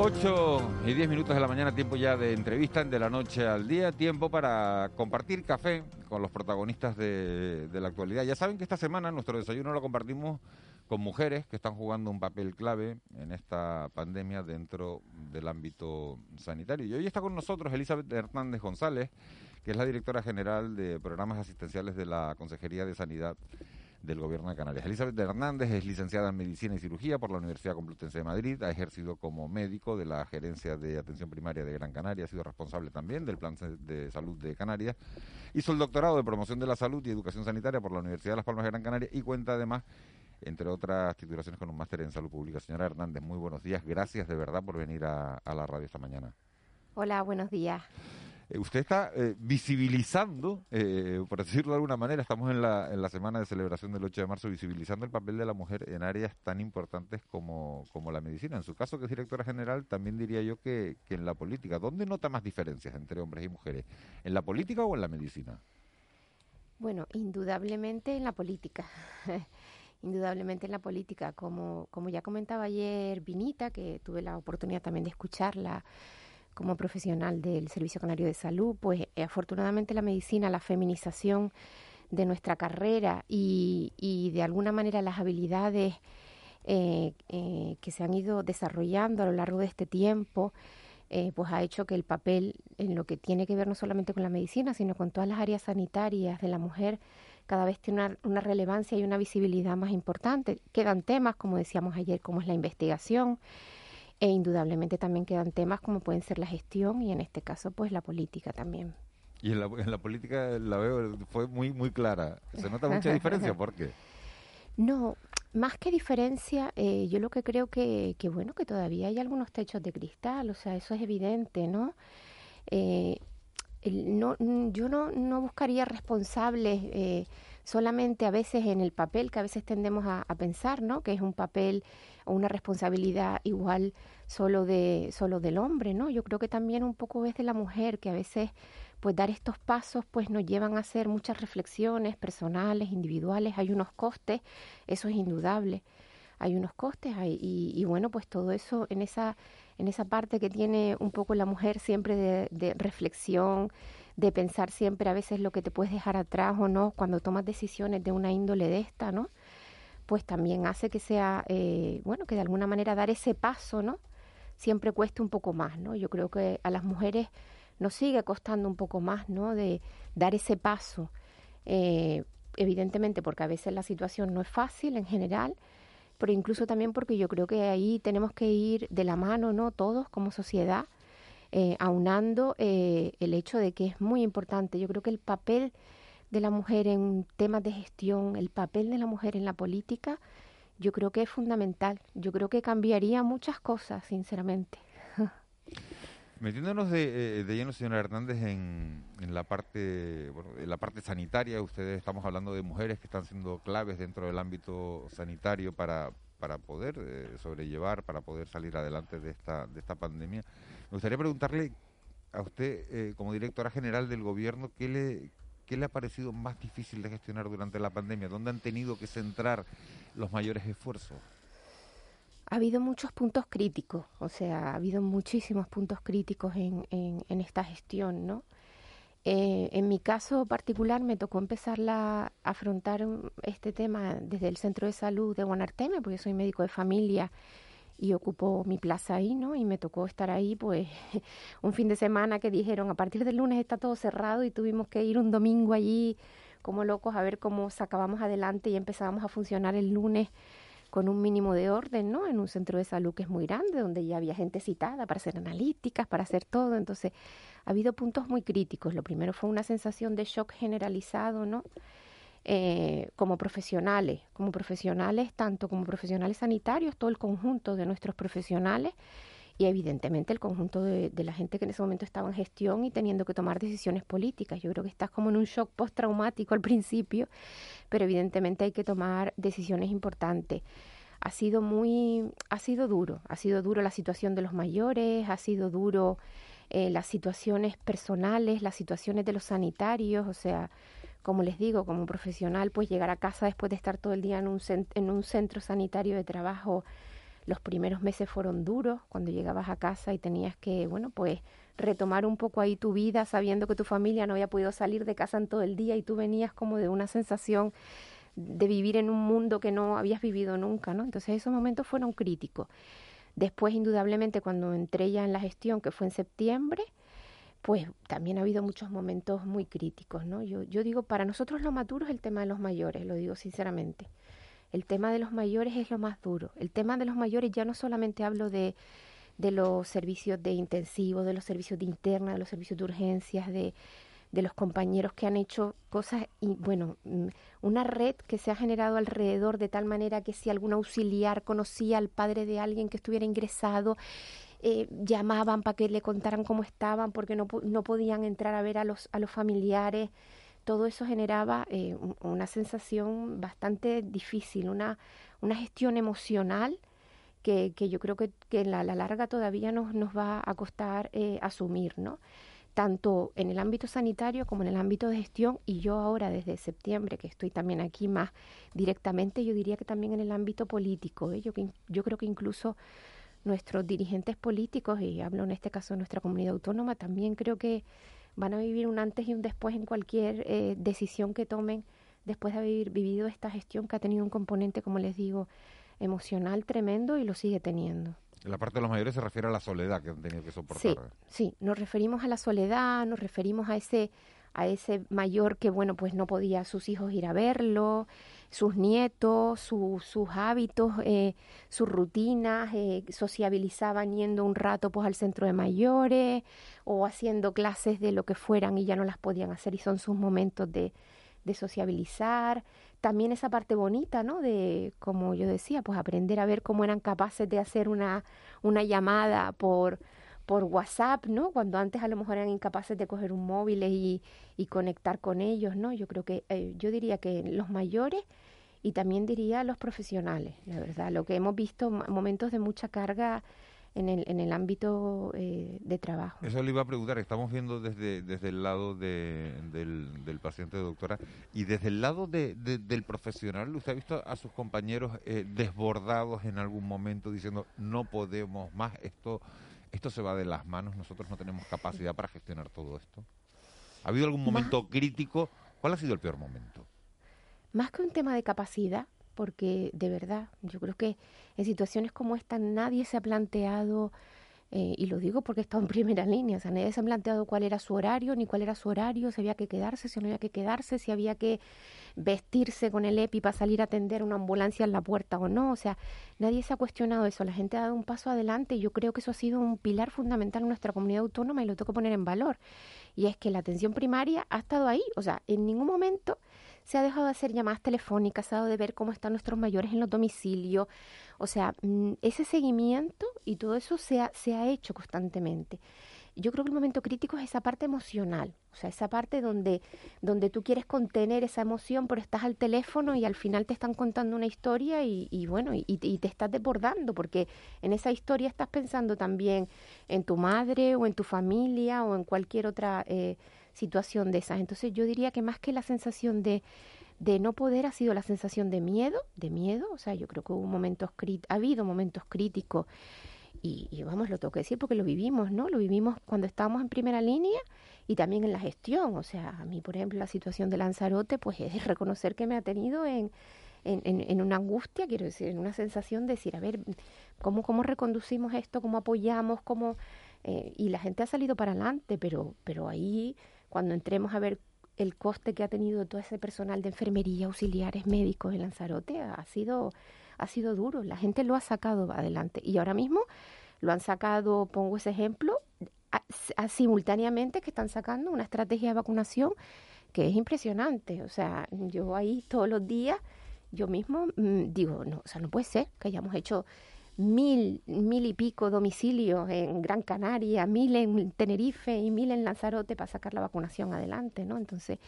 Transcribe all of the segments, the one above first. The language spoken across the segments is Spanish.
8 y 10 minutos de la mañana, tiempo ya de entrevista, de la noche al día, tiempo para compartir café con los protagonistas de, de la actualidad. Ya saben que esta semana nuestro desayuno lo compartimos con mujeres que están jugando un papel clave en esta pandemia dentro del ámbito sanitario. Y hoy está con nosotros Elizabeth Hernández González, que es la directora general de programas asistenciales de la Consejería de Sanidad del Gobierno de Canarias. Elizabeth Hernández es licenciada en Medicina y Cirugía por la Universidad Complutense de Madrid, ha ejercido como médico de la Gerencia de Atención Primaria de Gran Canaria, ha sido responsable también del Plan de Salud de Canarias, hizo el doctorado de Promoción de la Salud y Educación Sanitaria por la Universidad de Las Palmas de Gran Canaria y cuenta además entre otras titulaciones con un máster en salud pública. Señora Hernández, muy buenos días. Gracias de verdad por venir a, la radio esta mañana. Hola, buenos días. Eh, usted está eh, visibilizando, eh, por decirlo de alguna manera, estamos en la, en la semana de celebración del 8 de marzo, visibilizando el papel de la mujer en áreas tan importantes como, como la medicina. En su caso, que es directora general, también diría yo que, que en la política. ¿Dónde nota más diferencias entre hombres y mujeres? ¿En la política o en la medicina? Bueno, indudablemente en la política. indudablemente en la política, como, como ya comentaba ayer Vinita, que tuve la oportunidad también de escucharla como profesional del Servicio Canario de Salud, pues eh, afortunadamente la medicina, la feminización de nuestra carrera y, de alguna manera las habilidades eh, eh, que se han ido desarrollando a lo largo de este tiempo, pues ha hecho que el papel en lo que tiene que ver no solamente con la medicina, sino con todas las áreas sanitarias de la mujer, cada vez tiene una, relevancia y una visibilidad más importante. Quedan temas, como decíamos ayer, como es la investigación, e indudablemente también quedan temas como pueden ser la gestión y en este caso pues la política también. Y en la, política la veo, fue muy, muy clara. ¿Se nota mucha diferencia? ¿Por qué? No, más que diferencia, eh, yo lo que creo que, que, bueno, que todavía hay algunos techos de cristal, o sea, eso es evidente, ¿no? Eh, no, yo no, no buscaría responsables eh, solamente a veces en el papel que a veces tendemos a, pensar, ¿no? Que es un papel una responsabilidad igual solo de solo del hombre, ¿no? Yo creo que también un poco es de la mujer que a veces pues dar estos pasos pues nos llevan a hacer muchas reflexiones personales, individuales, hay unos costes, eso es indudable. Hay unos costes y, y bueno, pues todo eso en esa en esa parte que tiene un poco la mujer siempre de, reflexión, de pensar siempre a veces lo que te puedes dejar atrás o no cuando tomas decisiones de una índole de esta, ¿no? Pues también hace que sea, eh, bueno, que de alguna manera dar ese paso, ¿no? Siempre cueste un poco más, ¿no? Yo creo que a las mujeres nos sigue costando un poco más, ¿no? De dar ese paso. Eh, evidentemente porque a veces la situación no es fácil en general, pero incluso también porque yo creo que ahí tenemos que ir de la mano, ¿no? Todos como sociedad, eh, aunando el hecho de que es muy importante. Yo creo que el papel de la mujer en temas de gestión, el papel de la mujer en la política, yo creo que es fundamental. Yo creo que cambiaría muchas cosas, sinceramente. Metiéndonos de, eh, de, lleno, señora Hernández, en, en, la parte bueno, en la parte sanitaria, ustedes estamos hablando de mujeres que están siendo claves dentro del ámbito sanitario para, para poder eh, sobrellevar, para poder salir adelante de esta, de esta pandemia. Me gustaría preguntarle a usted, eh, como directora general del gobierno, ¿qué le, ¿qué le ha parecido más difícil de gestionar durante la pandemia? ¿Dónde han tenido que centrar los mayores esfuerzos? ha habido muchos puntos críticos, o sea, ha habido muchísimos puntos críticos en, en, esta gestión, ¿no? Eh, en mi caso particular me tocó empezar a afrontar este tema desde el centro de salud de Guanarteme, porque soy médico de familia y ocupo mi plaza ahí, ¿no? Y me tocó estar ahí, pues, un fin de semana que dijeron, a partir del lunes está todo cerrado y tuvimos que ir un domingo allí como locos a ver cómo sacábamos adelante y empezábamos a funcionar el lunes con un mínimo de orden, ¿no? En un centro de salud que es muy grande, donde ya había gente citada para hacer analíticas, para hacer todo. Entonces, ha habido puntos muy críticos. Lo primero fue una sensación de shock generalizado, ¿no? Eh, como profesionales, como profesionales, tanto como profesionales sanitarios, todo el conjunto de nuestros profesionales y evidentemente el conjunto de, la gente que en ese momento estaba en gestión y teniendo que tomar decisiones políticas. Yo creo que estás como en un shock postraumático al principio, pero evidentemente hay que tomar decisiones importantes. Ha sido muy, ha sido duro, ha sido duro la situación de los mayores, ha sido duro eh, las situaciones personales, las situaciones de los sanitarios, o sea, como les digo, como profesional, pues llegar a casa después de estar todo el día en un, un centro sanitario de trabajo los primeros meses fueron duros cuando llegabas a casa y tenías que, bueno, pues retomar un poco ahí tu vida sabiendo que tu familia no había podido salir de casa en todo el día y tú venías como de una sensación de vivir en un mundo que no habías vivido nunca, ¿no? Entonces esos momentos fueron críticos. Después, indudablemente, cuando entré ya en la gestión, que fue en septiembre, pues también ha habido muchos momentos muy críticos, ¿no? Yo, yo digo, para nosotros lo maduro es el tema de los mayores, lo digo sinceramente. El tema de los mayores es lo más duro. El tema de los mayores ya no solamente hablo de, de los servicios de intensivo, de los servicios de interna, de los servicios de urgencias, de, de los compañeros que han hecho cosas y bueno, mm, una red que se ha generado alrededor de tal manera que si algún auxiliar conocía al padre de alguien que estuviera ingresado, eh, llamaban para que le contaran cómo estaban porque no, no podían entrar a ver a los, a los familiares todo eso generaba eh, una sensación bastante difícil, una, una gestión emocional que, que yo creo que, que en la, larga todavía nos, nos va a costar eh, asumir, ¿no? tanto en el ámbito sanitario como en el ámbito de gestión y yo ahora desde septiembre que estoy también aquí más directamente, yo diría que también en el ámbito político. ¿eh? Yo, yo creo que incluso nuestros dirigentes políticos, y hablo en este caso de nuestra comunidad autónoma, también creo que van a vivir un antes y un después en cualquier eh, decisión que tomen después de haber vivido esta gestión que ha tenido un componente, como les digo, emocional tremendo y lo sigue teniendo. La parte de los mayores se refiere a la soledad que han tenido que soportar. Sí, sí, nos referimos a la soledad, nos referimos a ese a ese mayor que, bueno, pues no podía sus hijos ir a verlo, sus nietos, sus hábitos, eh, sus rutinas, eh, sociabilizaban yendo un rato pues al centro de mayores o haciendo clases de lo que fueran y ya no las podían hacer y son sus momentos de, de sociabilizar. También esa parte bonita, ¿no? De, como yo decía, pues aprender a ver cómo eran capaces de hacer una, una llamada por por WhatsApp, ¿no? Cuando antes a lo mejor eran incapaces de coger un móvil y, y conectar con ellos, ¿no? Yo creo que, eh, yo diría que los mayores y también diría los profesionales, la verdad, lo que hemos visto, momentos de mucha carga en el, en el ámbito eh, de trabajo. Eso le iba a preguntar, estamos viendo desde, desde el lado de, del, del paciente, doctora, y desde el lado de, del profesional, ¿usted ha visto a sus compañeros eh, desbordados en algún momento diciendo no podemos más, esto esto se va de las manos, nosotros no tenemos capacidad para gestionar todo esto. ¿Ha habido algún momento crítico? ¿Cuál ha sido el peor momento? Más que un tema de capacidad, porque de verdad, yo creo que en situaciones como esta nadie se ha planteado eh, y lo digo porque he estado en primera línea, o sea, nadie se ha planteado cuál era su horario, ni cuál era su horario, si había que quedarse, si no había que quedarse, si había que vestirse con el EPI para salir a atender una ambulancia en la puerta o no, o sea, nadie se ha cuestionado eso, la gente ha dado un paso adelante y yo creo que eso ha sido un pilar fundamental en nuestra comunidad autónoma y lo tengo que poner en valor, y es que la atención primaria ha estado ahí, o sea, en ningún momento se ha dejado de hacer llamadas telefónicas, se ha dejado de ver cómo están nuestros mayores en los domicilios. O sea, mm, ese seguimiento y todo eso se ha, se ha hecho constantemente. Yo creo que el momento crítico es esa parte emocional, o sea, esa parte donde, donde tú quieres contener esa emoción, pero estás al teléfono y al final te están contando una historia y, bueno, y, y, te estás desbordando, porque en esa historia estás pensando también en tu madre o en tu familia o en cualquier otra eh, situación de esas. Entonces yo diría que más que la sensación de, de no poder ha sido la sensación de miedo, de miedo, o sea, yo creo que hubo momentos ha habido momentos críticos y, vamos, lo tengo que decir porque lo vivimos, ¿no? Lo vivimos cuando estábamos en primera línea y también en la gestión, o sea, a mí, por ejemplo, la situación de Lanzarote, pues es reconocer que me ha tenido en, en, en, una angustia, quiero decir, en una sensación de decir, a ver, ¿cómo, cómo reconducimos esto? ¿Cómo apoyamos? ¿Cómo...? Eh, y la gente ha salido para adelante, pero, pero ahí cuando entremos a ver el coste que ha tenido todo ese personal de enfermería, auxiliares, médicos en Lanzarote, ha sido, ha sido duro. La gente lo ha sacado adelante. Y ahora mismo lo han sacado, pongo ese ejemplo, simultáneamente que están sacando una estrategia de vacunación que es impresionante. O sea, yo ahí todos los días, yo mismo mm, digo, no, o sea, no puede ser que hayamos hecho mil, mil y pico domicilios en Gran Canaria, mil en Tenerife y mil en Lanzarote para sacar la vacunación adelante, ¿no? Entonces,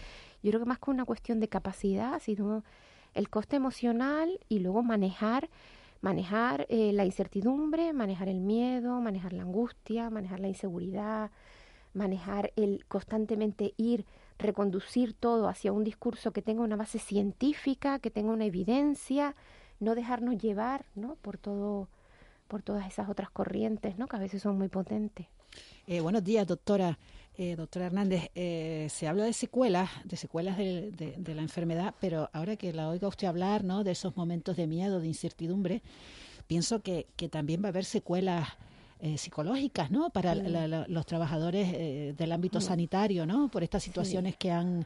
yo creo que más que una cuestión de capacidad, sino el coste emocional y luego manejar manejar eh, la incertidumbre, manejar el miedo, manejar la angustia, manejar la inseguridad, manejar el constantemente ir, reconducir todo hacia un discurso que tenga una base científica, que tenga una evidencia, no dejarnos llevar, ¿no? Por todo, por todas esas otras corrientes, ¿no? Que a veces son muy potentes. Eh, buenos días, doctora. Eh, doctora Hernández, eh, se habla de secuelas, de secuelas de, de, la enfermedad, pero ahora que la oiga usted hablar, ¿no? De esos momentos de miedo, de incertidumbre, pienso que, que también va a haber secuelas eh, psicológicas, ¿no? Para los trabajadores eh, del ámbito sanitario, ¿no? Por estas situaciones que han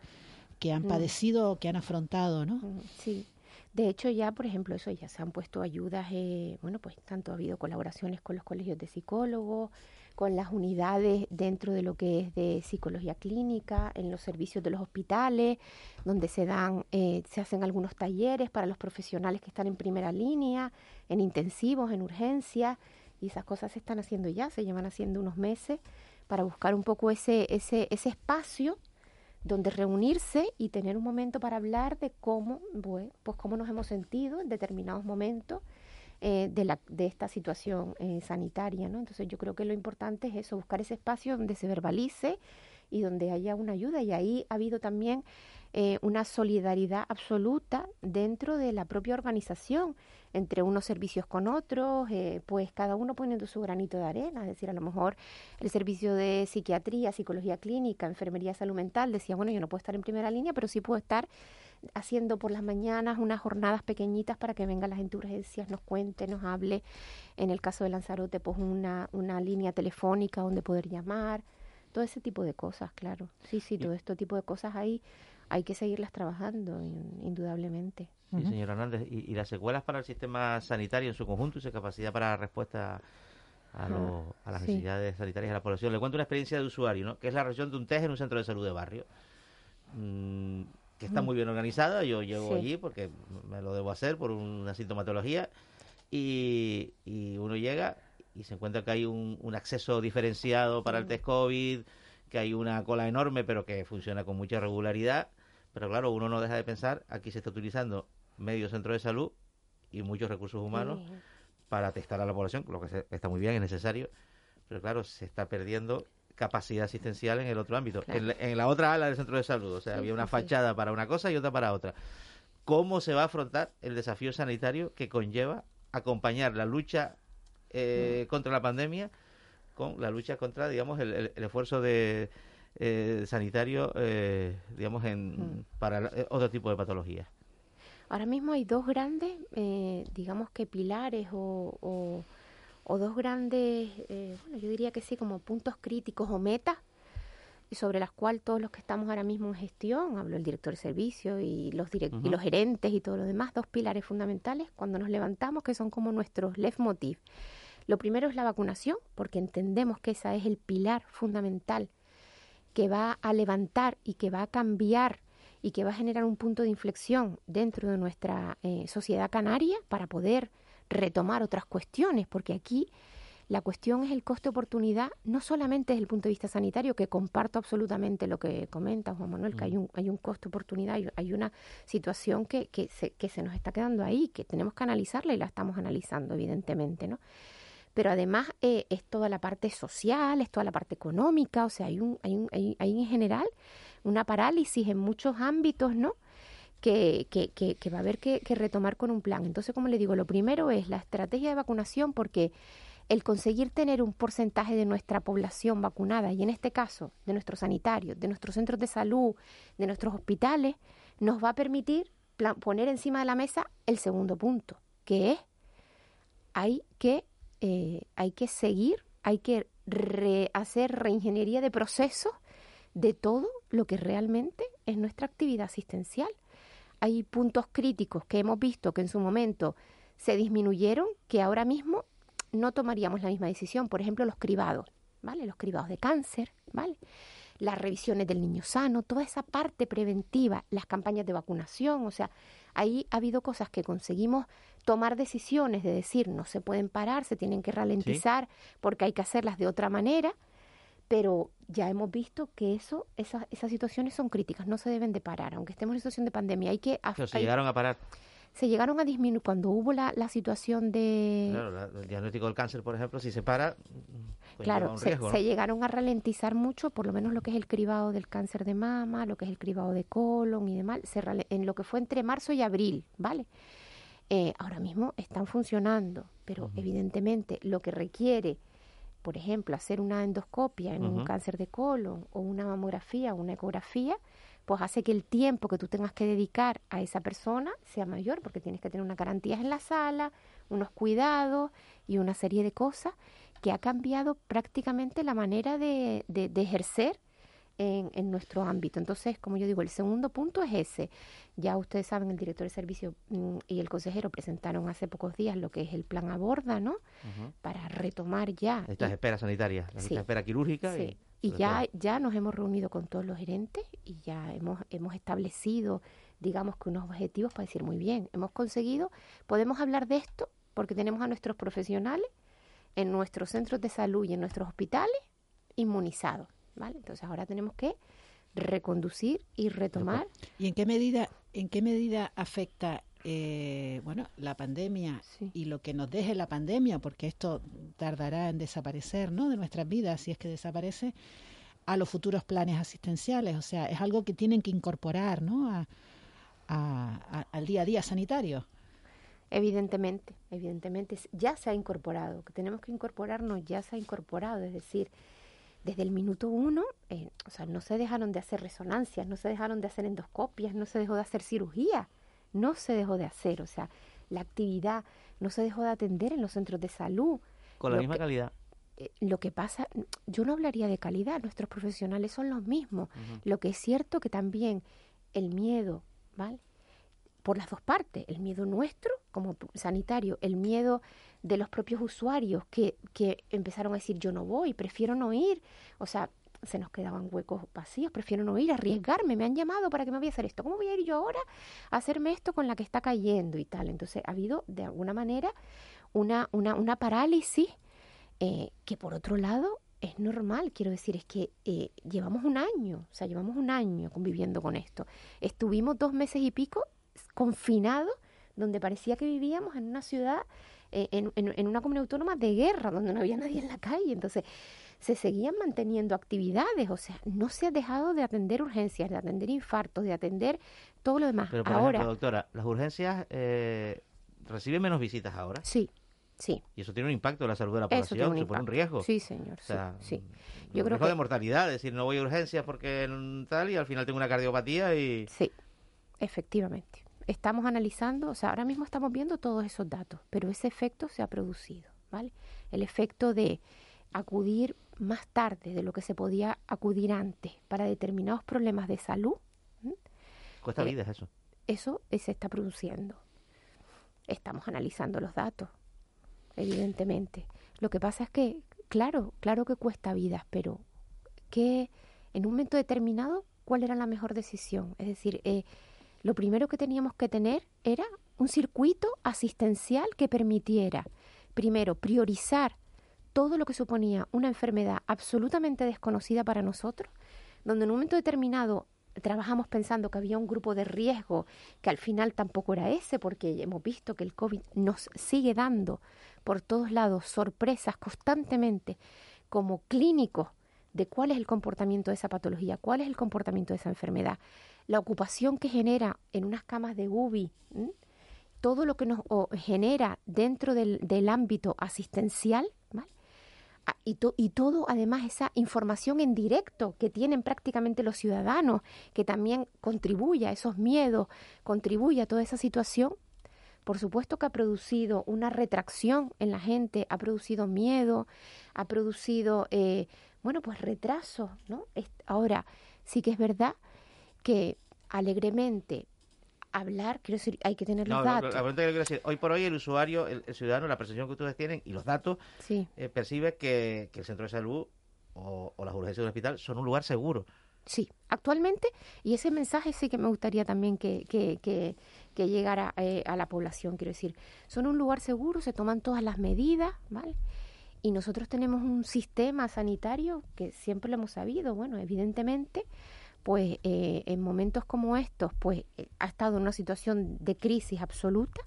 que han mm. padecido, que han afrontado, ¿no? Mm, sí. De hecho, ya, por ejemplo, eso ya se han puesto ayudas, eh, bueno, pues tanto ha habido colaboraciones con los colegios de psicólogos, con las unidades dentro de lo que es de psicología clínica, en los servicios de los hospitales, donde se dan, se hacen algunos talleres para los profesionales que están en primera línea, en intensivos, en urgencias y esas cosas se están haciendo ya, se llevan haciendo unos meses para buscar un poco ese, ese, ese espacio donde reunirse y tener un momento para hablar de cómo, pues, cómo nos hemos sentido en determinados momentos eh, de, la, de esta situación eh, sanitaria. ¿no? Entonces yo creo que lo importante es eso, buscar ese espacio donde se verbalice y donde haya una ayuda. Y ahí ha habido también eh, una solidaridad absoluta dentro de la propia organización, entre unos servicios con otros, eh, pues cada uno poniendo su granito de arena, es decir, a lo mejor el servicio de psiquiatría, psicología clínica, enfermería, salud mental, decía, bueno, yo no puedo estar en primera línea, pero sí puedo estar haciendo por las mañanas unas jornadas pequeñitas para que venga la gente de urgencias, nos cuente, nos hable. En el caso de Lanzarote, pues una, una línea telefónica donde poder llamar, todo ese tipo de cosas, claro. Sí, sí, todo este tipo de cosas ahí hay que seguirlas trabajando, indudablemente. Sí, señor Hernández. ¿Y, las secuelas para el sistema sanitario en su conjunto y su capacidad para respuesta a, a las necesidades sanitarias de la población? Le cuento una experiencia de usuario, ¿no? que es la región de un test en un centro de salud de barrio. Mm, que está muy bien organizada, yo llego allí porque me lo debo hacer por una sintomatología y, uno llega y se encuentra que hay un, acceso diferenciado para el test COVID, que hay una cola enorme pero que funciona con mucha regularidad. Pero claro, uno no deja de pensar, aquí se está utilizando medio centro de salud y muchos recursos humanos para testar a la población, lo que está muy bien, es necesario, pero claro, se está perdiendo capacidad asistencial en el otro ámbito, en, la, otra ala del centro de salud, o sea, había una fachada para una cosa y otra para otra. ¿Cómo se va a afrontar el desafío sanitario que conlleva acompañar la lucha eh, contra la pandemia con la lucha contra, digamos, el, esfuerzo de eh, sanitario, eh, digamos, en, mm. para eh, otro tipo de patologías. Ahora mismo hay dos grandes, digamos que pilares o, o, dos grandes, bueno, yo diría que sí, como puntos críticos o metas sobre las cuales todos los que estamos ahora mismo en gestión, hablo el director de servicio y los, y los gerentes y todo lo demás, dos pilares fundamentales cuando nos levantamos que son como nuestros leitmotiv. Lo primero es la vacunación, porque entendemos que ese es el pilar fundamental que va a levantar y que va a cambiar y que va a generar un punto de inflexión dentro de nuestra eh, sociedad canaria para poder retomar otras cuestiones, porque aquí la cuestión es el coste-oportunidad, no solamente desde el punto de vista sanitario, que comparto absolutamente lo que comenta Juan Manuel, que hay un, hay un coste-oportunidad, hay una situación que, que, se, que se nos está quedando ahí, que tenemos que analizarla y la estamos analizando, evidentemente, ¿no? pero además eh, es toda la parte social, es toda la parte económica, o sea, hay, un, hay, un, hay, en general una parálisis en muchos ámbitos, ¿no? Que, que, que, va a haber que, retomar con un plan. Entonces, como le digo, lo primero es la estrategia de vacunación porque el conseguir tener un porcentaje de nuestra población vacunada, y en este caso de nuestros sanitarios, de nuestros centros de salud, de nuestros hospitales, nos va a permitir poner encima de la mesa el segundo punto, que es hay que eh, hay que seguir, hay que hacer reingeniería de procesos de todo lo que realmente es nuestra actividad asistencial. Hay puntos críticos que hemos visto que en su momento se disminuyeron, que ahora mismo no tomaríamos la misma decisión. Por ejemplo, los cribados, ¿vale? Los cribados de cáncer, ¿vale? las revisiones del niño sano, toda esa parte preventiva, las campañas de vacunación, o sea, ahí ha habido cosas que conseguimos tomar decisiones de decir no se pueden parar, se tienen que ralentizar porque hay que hacerlas de otra manera, pero ya hemos visto que eso, esas, esas situaciones son críticas, no se deben de parar, aunque estemos en situación de pandemia, hay que... Pero se llegaron a parar. Se llegaron a disminuir cuando hubo la, la situación de... Claro, el diagnóstico del cáncer, por ejemplo, si se para, pues claro, se, se, llegaron a ralentizar mucho, por lo menos lo que es el cribado del cáncer de mama, lo que es el cribado de colon y demás, se, en lo que fue entre marzo y abril, ¿vale? Eh, ahora mismo están funcionando, pero evidentemente lo que requiere, por ejemplo, hacer una endoscopia en un cáncer de colon o una mamografía o una ecografía, pues hace que el tiempo que tú tengas que dedicar a esa persona sea mayor, porque tienes que tener una garantía en la sala, unos cuidados y una serie de cosas que ha cambiado prácticamente la manera de, de, de ejercer en, en, nuestro ámbito. Entonces, como yo digo, el segundo punto es ese. Ya ustedes saben, el director de servicio mm, y el consejero presentaron hace pocos días lo que es el plan Aborda, ¿no? Para retomar ya. Estas esperas sanitarias, sí. espera quirúrgica. Sí. Y, y ya, ya nos hemos reunido con todos los gerentes y ya hemos, hemos establecido, digamos que unos objetivos para decir, muy bien, hemos conseguido, podemos hablar de esto porque tenemos a nuestros profesionales en nuestros centros de salud y en nuestros hospitales inmunizados. ¿Vale? Entonces ahora tenemos que reconducir y retomar. ¿Y en qué medida, en qué medida afecta eh, bueno, la pandemia sí. y lo que nos deje la pandemia, porque esto tardará en desaparecer, ¿no? De nuestras vidas, si es que desaparece, a los futuros planes asistenciales. O sea, es algo que tienen que incorporar, ¿no? A, a, a, al día a día sanitario. Evidentemente, evidentemente ya se ha incorporado, que tenemos que incorporarnos, ya se ha incorporado, es decir, desde el minuto uno, eh, o sea, no se dejaron de hacer resonancias, no se dejaron de hacer endoscopias, no se dejó de hacer cirugía, no se dejó de hacer, o sea, la actividad no se dejó de atender en los centros de salud. Con la misma que, calidad. Eh, lo que pasa, yo no hablaría de calidad, nuestros profesionales son los mismos. Uh -huh. Lo que es cierto que también el miedo, ¿vale? Por las dos partes, el miedo nuestro como sanitario, el miedo de los propios usuarios que, que empezaron a decir yo no voy, prefiero no ir, o sea, se nos quedaban huecos vacíos, prefiero no ir, arriesgarme, me han llamado para que me voy a hacer esto, ¿cómo voy a ir yo ahora a hacerme esto con la que está cayendo y tal? Entonces ha habido de alguna manera una, una, una parálisis eh, que por otro lado es normal, quiero decir, es que eh, llevamos un año, o sea, llevamos un año conviviendo con esto. Estuvimos dos meses y pico confinados, donde parecía que vivíamos en una ciudad en, en, en, una comunidad autónoma de guerra, donde no había nadie en la calle. Entonces, se seguían manteniendo actividades, o sea, no se ha dejado de atender urgencias, de atender infartos, de atender todo lo demás. Pero, por ahora, ejemplo, doctora, ¿las urgencias eh, reciben menos visitas ahora? Sí. Sí. Y eso tiene un impacto en la salud de la población, un supone un riesgo. Sí, señor. O sea, sí. sí. Yo un creo riesgo que... de mortalidad, es decir, no voy a urgencias porque tal y al final tengo una cardiopatía y... Sí, efectivamente estamos analizando, o sea, ahora mismo estamos viendo todos esos datos, pero ese efecto se ha producido, ¿vale? El efecto de acudir más tarde de lo que se podía acudir antes para determinados problemas de salud. Cuesta eh, vidas eso. Eso se está produciendo. Estamos analizando los datos, evidentemente. Lo que pasa es que, claro, claro que cuesta vidas, pero que en un momento determinado, ¿cuál era la mejor decisión? Es decir, eh, lo primero que teníamos que tener era un circuito asistencial que permitiera, primero, priorizar todo lo que suponía una enfermedad absolutamente desconocida para nosotros, donde en un momento determinado trabajamos pensando que había un grupo de riesgo que al final tampoco era ese, porque hemos visto que el COVID nos sigue dando por todos lados sorpresas constantemente como clínicos de cuál es el comportamiento de esa patología, cuál es el comportamiento de esa enfermedad la ocupación que genera en unas camas de UBI, todo lo que nos genera dentro del, del ámbito asistencial, ¿vale? Y, to, y, todo, además, esa información en directo que tienen prácticamente los ciudadanos, que también contribuye a esos miedos, contribuye a toda esa situación, por supuesto que ha producido una retracción en la gente, ha producido miedo, ha producido, eh, bueno, pues retraso, ¿no? Ahora, sí que es verdad que alegremente hablar, quiero decir, hay que tener los datos. La pregunta que quiero decir, hoy por hoy el usuario, el, el ciudadano, la percepción que ustedes tienen y los datos, sí. eh, percibe que, que, el centro de salud o, las urgencias de un hospital son un lugar seguro. Sí, actualmente, y ese mensaje sí que me gustaría también que, que, que, llegara eh, a la población, quiero decir, son un lugar seguro, se toman todas las medidas, ¿vale? Y nosotros tenemos un sistema sanitario que siempre lo hemos sabido, bueno, evidentemente, pues eh, en momentos como estos, pues eh, ha estado en una situación de crisis absoluta,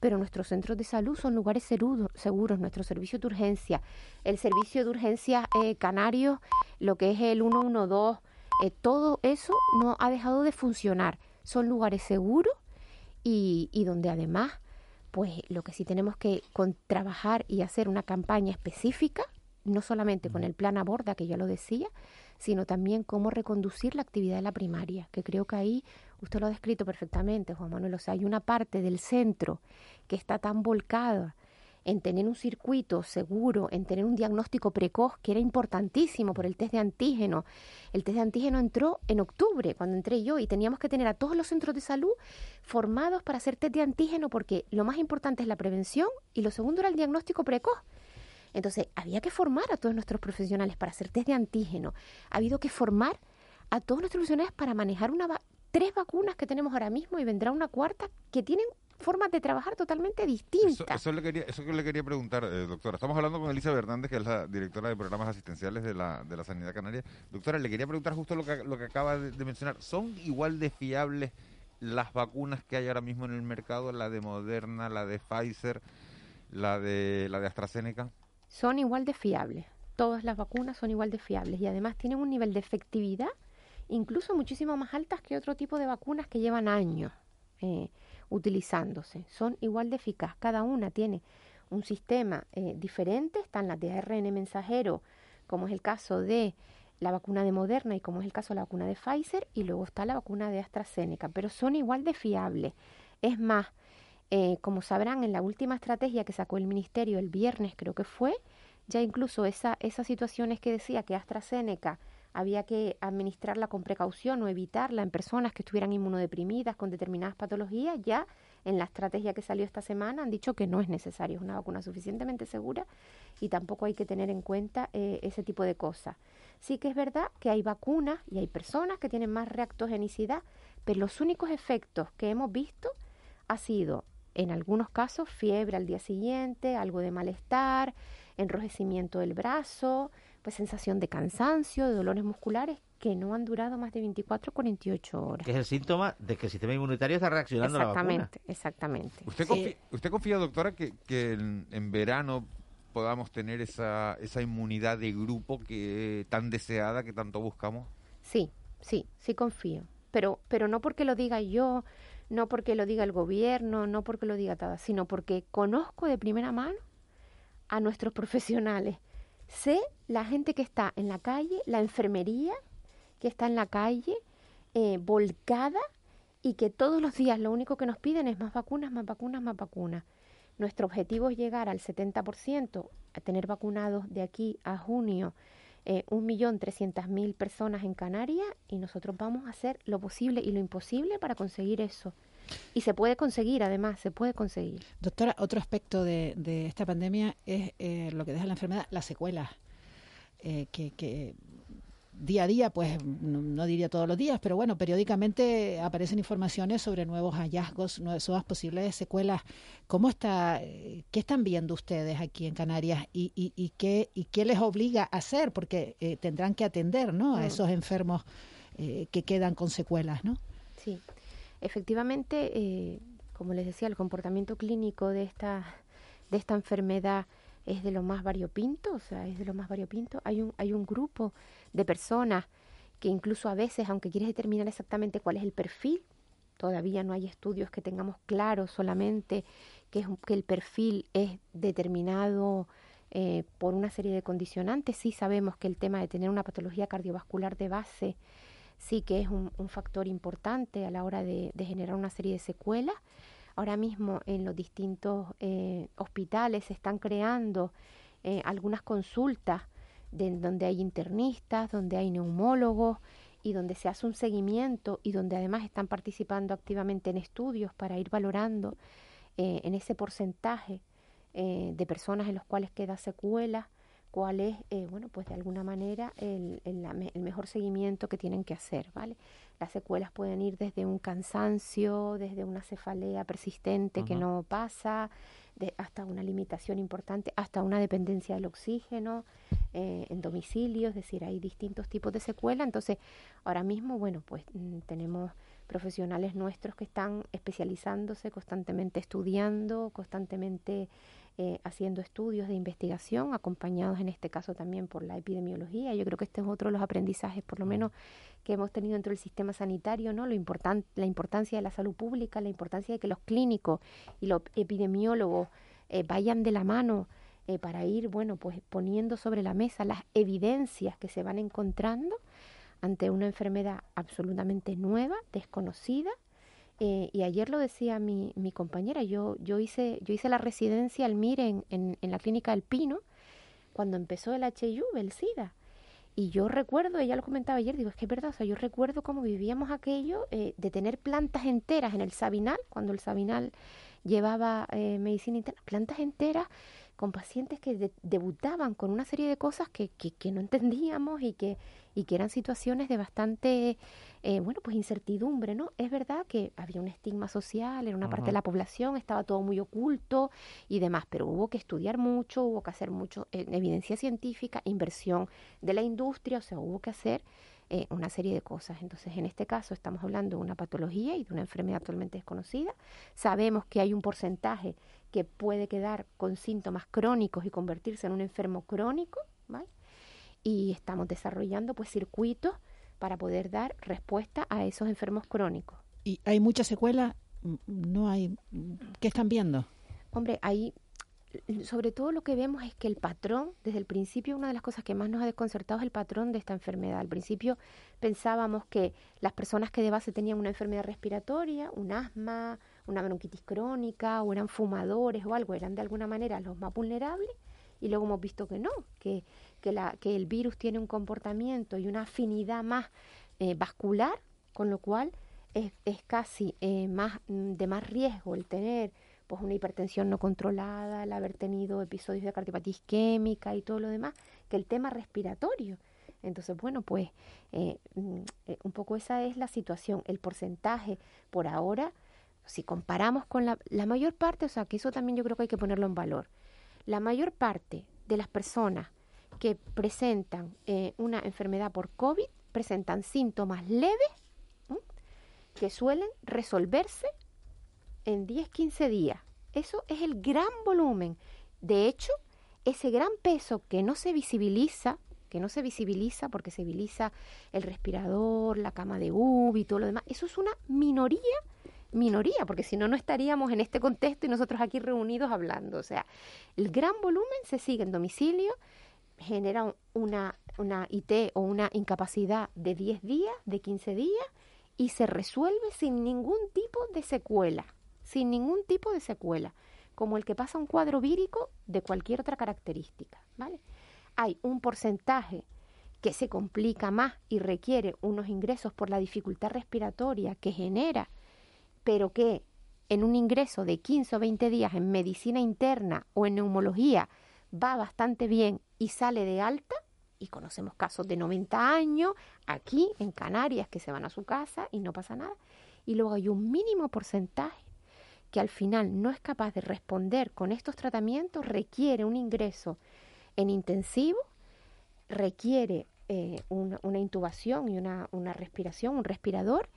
pero nuestros centros de salud son lugares seguros, nuestro servicio de urgencia, el servicio de urgencia eh, canario, lo que es el 112, eh, todo eso no ha dejado de funcionar. Son lugares seguros y, y donde además, pues lo que sí tenemos que con, trabajar y hacer una campaña específica, no solamente con el plan Aborda, que ya lo decía, sino también cómo reconducir la actividad de la primaria, que creo que ahí usted lo ha descrito perfectamente, Juan Manuel, o sea, hay una parte del centro que está tan volcada en tener un circuito seguro, en tener un diagnóstico precoz, que era importantísimo por el test de antígeno. El test de antígeno entró en octubre, cuando entré yo, y teníamos que tener a todos los centros de salud formados para hacer test de antígeno, porque lo más importante es la prevención y lo segundo era el diagnóstico precoz. Entonces, había que formar a todos nuestros profesionales para hacer test de antígeno. Ha habido que formar a todos nuestros profesionales para manejar una tres vacunas que tenemos ahora mismo y vendrá una cuarta que tienen formas de trabajar totalmente distintas. Eso, le quería, eso que le quería preguntar, eh, doctora. Estamos hablando con Elisa Hernández, que es la directora de programas asistenciales de la, de la Sanidad Canaria. Doctora, le quería preguntar justo lo que, lo que acaba de mencionar. ¿Son igual de fiables las vacunas que hay ahora mismo en el mercado, la de Moderna, la de Pfizer, la de, la de AstraZeneca? Son igual de fiables. Todas las vacunas son igual de fiables y además tienen un nivel de efectividad incluso muchísimo más altas que otro tipo de vacunas que llevan años eh, utilizándose. Son igual de eficaz. Cada una tiene un sistema eh, diferente. Están las de ARN mensajero, como es el caso de la vacuna de Moderna y como es el caso de la vacuna de Pfizer, y luego está la vacuna de AstraZeneca, pero son igual de fiables. Es más, eh, como sabrán, en la última estrategia que sacó el Ministerio el viernes, creo que fue, ya incluso esa, esas situaciones que decía que AstraZeneca había que administrarla con precaución o evitarla en personas que estuvieran inmunodeprimidas con determinadas patologías, ya en la estrategia que salió esta semana han dicho que no es necesario, es una vacuna suficientemente segura y tampoco hay que tener en cuenta eh, ese tipo de cosas. Sí que es verdad que hay vacunas y hay personas que tienen más reactogenicidad, pero los únicos efectos que hemos visto ha sido en algunos casos fiebre al día siguiente, algo de malestar, enrojecimiento del brazo, pues sensación de cansancio, de dolores musculares que no han durado más de 24 o 48 horas. Que es el síntoma de que el sistema inmunitario está reaccionando a la vacuna. Exactamente, exactamente. ¿Usted, confía, ¿Usted confía, doctora, que, que en, verano podamos tener esa, esa inmunidad de grupo que tan deseada, que tanto buscamos? Sí, sí, sí confío. Pero, pero no porque lo diga yo, no porque lo diga el gobierno, no porque lo diga todo, sino porque conozco de primera mano a nuestros profesionales. Sé la gente que está en la calle, la enfermería que está en la calle, eh, volcada y que todos los días lo único que nos piden es más vacunas, más vacunas, más vacunas. Nuestro objetivo es llegar al 70%, a tener vacunados de aquí a junio eh, un millón trescientas mil personas en Canarias y nosotros vamos a hacer lo posible y lo imposible para conseguir eso. Y se puede conseguir, además, se puede conseguir. Doctora, otro aspecto de, de esta pandemia es eh, lo que deja la enfermedad, las secuelas, eh, que día a día, pues no, diría todos los días, pero bueno, periódicamente aparecen informaciones sobre nuevos hallazgos, nuevas posibles secuelas. ¿Cómo está, qué están viendo ustedes aquí en Canarias y, y, qué, y qué les obliga a hacer? Porque eh, tendrán que atender ¿no? a mm. esos enfermos eh, que quedan con secuelas, ¿no? Sí, efectivamente, eh, como les decía, el comportamiento clínico de esta, de esta enfermedad es de lo más variopinto, o sea, es de lo más variopinto. Hay un, hay un grupo de personas que incluso a veces, aunque quieres determinar exactamente cuál es el perfil, todavía no hay estudios que tengamos claro solamente que, el perfil es determinado eh, por una serie de condicionantes. Sí sabemos que el tema de tener una patología cardiovascular de base sí que es un, factor importante a la hora de, de, generar una serie de secuelas. Ahora mismo en los distintos eh, hospitales se están creando eh, algunas consultas de, donde hay internistas, donde hay neumólogos y donde se hace un seguimiento y donde además están participando activamente en estudios para ir valorando eh, en ese porcentaje eh, de personas en los cuales queda secuela, cuál es, eh, bueno, pues de alguna manera el, el, mejor seguimiento que tienen que hacer, ¿vale? Las secuelas pueden ir desde un cansancio, desde una cefalea persistente que no pasa, de, hasta una limitación importante, hasta una dependencia del oxígeno eh, en domicilio, es decir, hay distintos tipos de secuela. Entonces, ahora mismo, bueno, pues mm, tenemos profesionales nuestros que están especializándose, constantemente estudiando, constantemente eh, haciendo estudios de investigación, acompañados en este caso también por la epidemiología. Yo creo que este es otro de los aprendizajes, por lo menos, que hemos tenido dentro del sistema sanitario, ¿no? Lo la importancia de la salud pública, la importancia de que los clínicos y los epidemiólogos eh, vayan de la mano eh, para ir, bueno, pues poniendo sobre la mesa las evidencias que se van encontrando ante una enfermedad absolutamente nueva, desconocida. Eh, y ayer lo decía mi, mi, compañera, yo, yo, hice, yo hice la residencia al MIR en, en, la clínica del Pino cuando empezó el HIV, el SIDA. Y yo recuerdo, ella lo comentaba ayer, digo, es que es verdad, o sea, yo recuerdo cómo vivíamos aquello eh, de tener plantas enteras en el Sabinal, cuando el Sabinal llevaba eh, medicina interna, plantas enteras con pacientes que debutaban con una serie de cosas que, que, no entendíamos y que, y que eran situaciones de bastante, eh, bueno, pues incertidumbre, ¿no? Es verdad que había un estigma social, en una parte de la población, estaba todo muy oculto y demás, pero hubo que estudiar mucho, hubo que hacer mucho en evidencia científica, inversión de la industria, o sea, hubo que hacer eh, una serie de cosas. Entonces, en este caso estamos hablando de una patología y de una enfermedad actualmente desconocida. Sabemos que hay un porcentaje que puede quedar con síntomas crónicos y convertirse en un enfermo crónico, ¿vale? Y estamos desarrollando pues circuitos para poder dar respuesta a esos enfermos crónicos. ¿Y hay mucha secuela? ¿No hay? ¿Qué están viendo? Hombre, hay sobre todo lo que vemos es que el patrón, desde el principio, una de las cosas que más nos ha desconcertado es el patrón de esta enfermedad. Al principio pensábamos que las personas que de base tenían una enfermedad respiratoria, un asma, una bronquitis crónica, o eran fumadores o algo, eran de alguna manera los más vulnerables, y luego hemos visto que no, que, que, el virus tiene un comportamiento y una afinidad más eh, vascular, con lo cual es, casi eh, más de más riesgo el tener pues una hipertensión no controlada, el haber tenido episodios de cardiopatía isquémica y todo lo demás, que el tema respiratorio. Entonces, bueno, pues eh, mm, eh, un poco esa es la situación. El porcentaje por ahora, si comparamos con la, la mayor parte, o sea, que eso también yo creo que hay que ponerlo en valor. La mayor parte de las personas que presentan eh, una enfermedad por COVID presentan síntomas leves que suelen resolverse en 10, 15 días. Eso es el gran volumen. De hecho, ese gran peso que no se visibiliza, que no se visibiliza porque se visibiliza el respirador, la cama de UV y todo lo demás, eso es una minoría, minoría, porque si no, no estaríamos en este contexto y nosotros aquí reunidos hablando. O sea, el gran volumen se sigue en domicilio, genera una, una IT o una incapacidad de 10 días, de 15 días, y se resuelve sin ningún tipo de secuela sin ningún tipo de secuela, como el que pasa un cuadro vírico de cualquier otra característica, ¿vale? Hay un porcentaje que se complica más y requiere unos ingresos por la dificultad respiratoria que genera, pero que en un ingreso de 15 o 20 días en medicina interna o en neumología va bastante bien y sale de alta, y conocemos casos de 90 años aquí en Canarias que se van a su casa y no pasa nada, y luego hay un mínimo porcentaje que al final no es capaz de responder con estos tratamientos, requiere un ingreso en intensivo, requiere eh, una, intubación y una, una respiración, un respirador,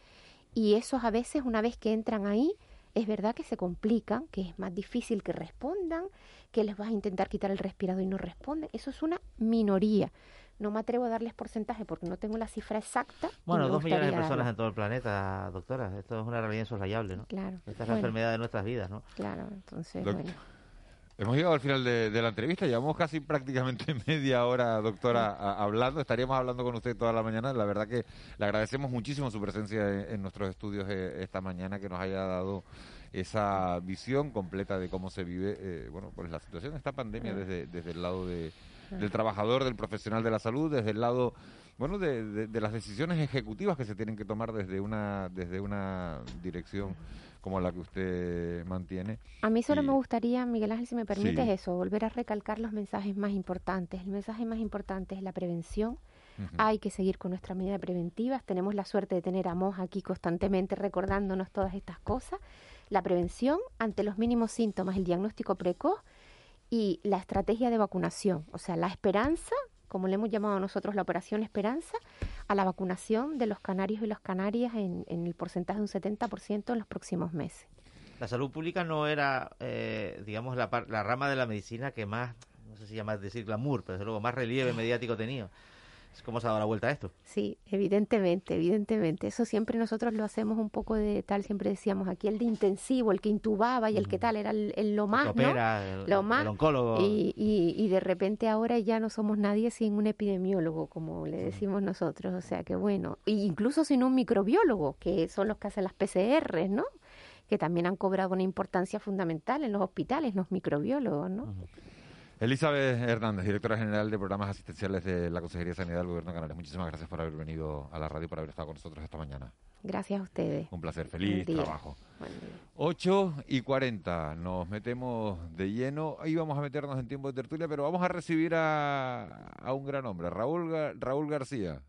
y esos a veces, una vez que entran ahí, es verdad que se complican, que es más difícil que respondan, que les vas a intentar quitar el respirador y no responden. Eso es una minoría. No me atrevo a darles porcentaje porque no tengo la cifra exacta. Bueno, dos millones de personas en todo el planeta, doctora. Esto es una realidad insoslayable, ¿no? Claro. Esta es la enfermedad de nuestras vidas, ¿no? Claro, entonces, bueno. Hemos llegado al final de, la entrevista, llevamos casi prácticamente media hora, doctora, hablando. Estaríamos hablando con usted toda la mañana. La verdad que le agradecemos muchísimo su presencia en, nuestros estudios eh, esta mañana, que nos haya dado esa visión completa de cómo se vive, eh, bueno, pues la situación de esta pandemia desde, desde el lado de, del trabajador, del profesional de la salud, desde el lado bueno de, las decisiones ejecutivas que se tienen que tomar desde una desde una dirección como la que usted mantiene. A mí solo Y- me gustaría, Miguel Ángel, si me permites Sí. eso, volver a recalcar los mensajes más importantes. El mensaje más importante es la prevención. Hay que seguir con nuestras medidas preventivas. Tenemos la suerte de tener a Moj aquí constantemente recordándonos todas estas cosas. La prevención ante los mínimos síntomas, el diagnóstico precoz y la estrategia de vacunación. O sea, la esperanza, como le hemos llamado nosotros la operación esperanza, a la vacunación de los canarios y las canarias en, el porcentaje de un 70% en los próximos meses. La salud pública no era, eh, digamos, la, la rama de la medicina que más, no sé si llamas decir glamour, pero desde luego más relieve mediático tenía. Es como se ha dado la vuelta a esto. Sí, evidentemente, evidentemente. Eso siempre nosotros lo hacemos un poco de tal, siempre decíamos aquí el de intensivo, el que intubaba y el que tal, era el, el lo más, el que ¿no? opera, el, Lo el más, oncólogo. Y, y, y de repente ahora ya no somos nadie sin un epidemiólogo, como le decimos nosotros. O sea que bueno, e incluso sin un microbiólogo, que son los que hacen las PCR, ¿no? Que también han cobrado una importancia fundamental en los hospitales, los microbiólogos, ¿no? Elizabeth Hernández, directora general de programas asistenciales de la Consejería de Sanidad del Gobierno de Canarias. Muchísimas gracias por haber venido a la radio, por haber estado con nosotros esta mañana. Gracias a ustedes. Un placer, feliz Buen trabajo. Buen día. 8 y 40, nos metemos de lleno. Ahí vamos a meternos en tiempo de tertulia, pero vamos a recibir a, a un gran hombre, Raúl, Raúl García.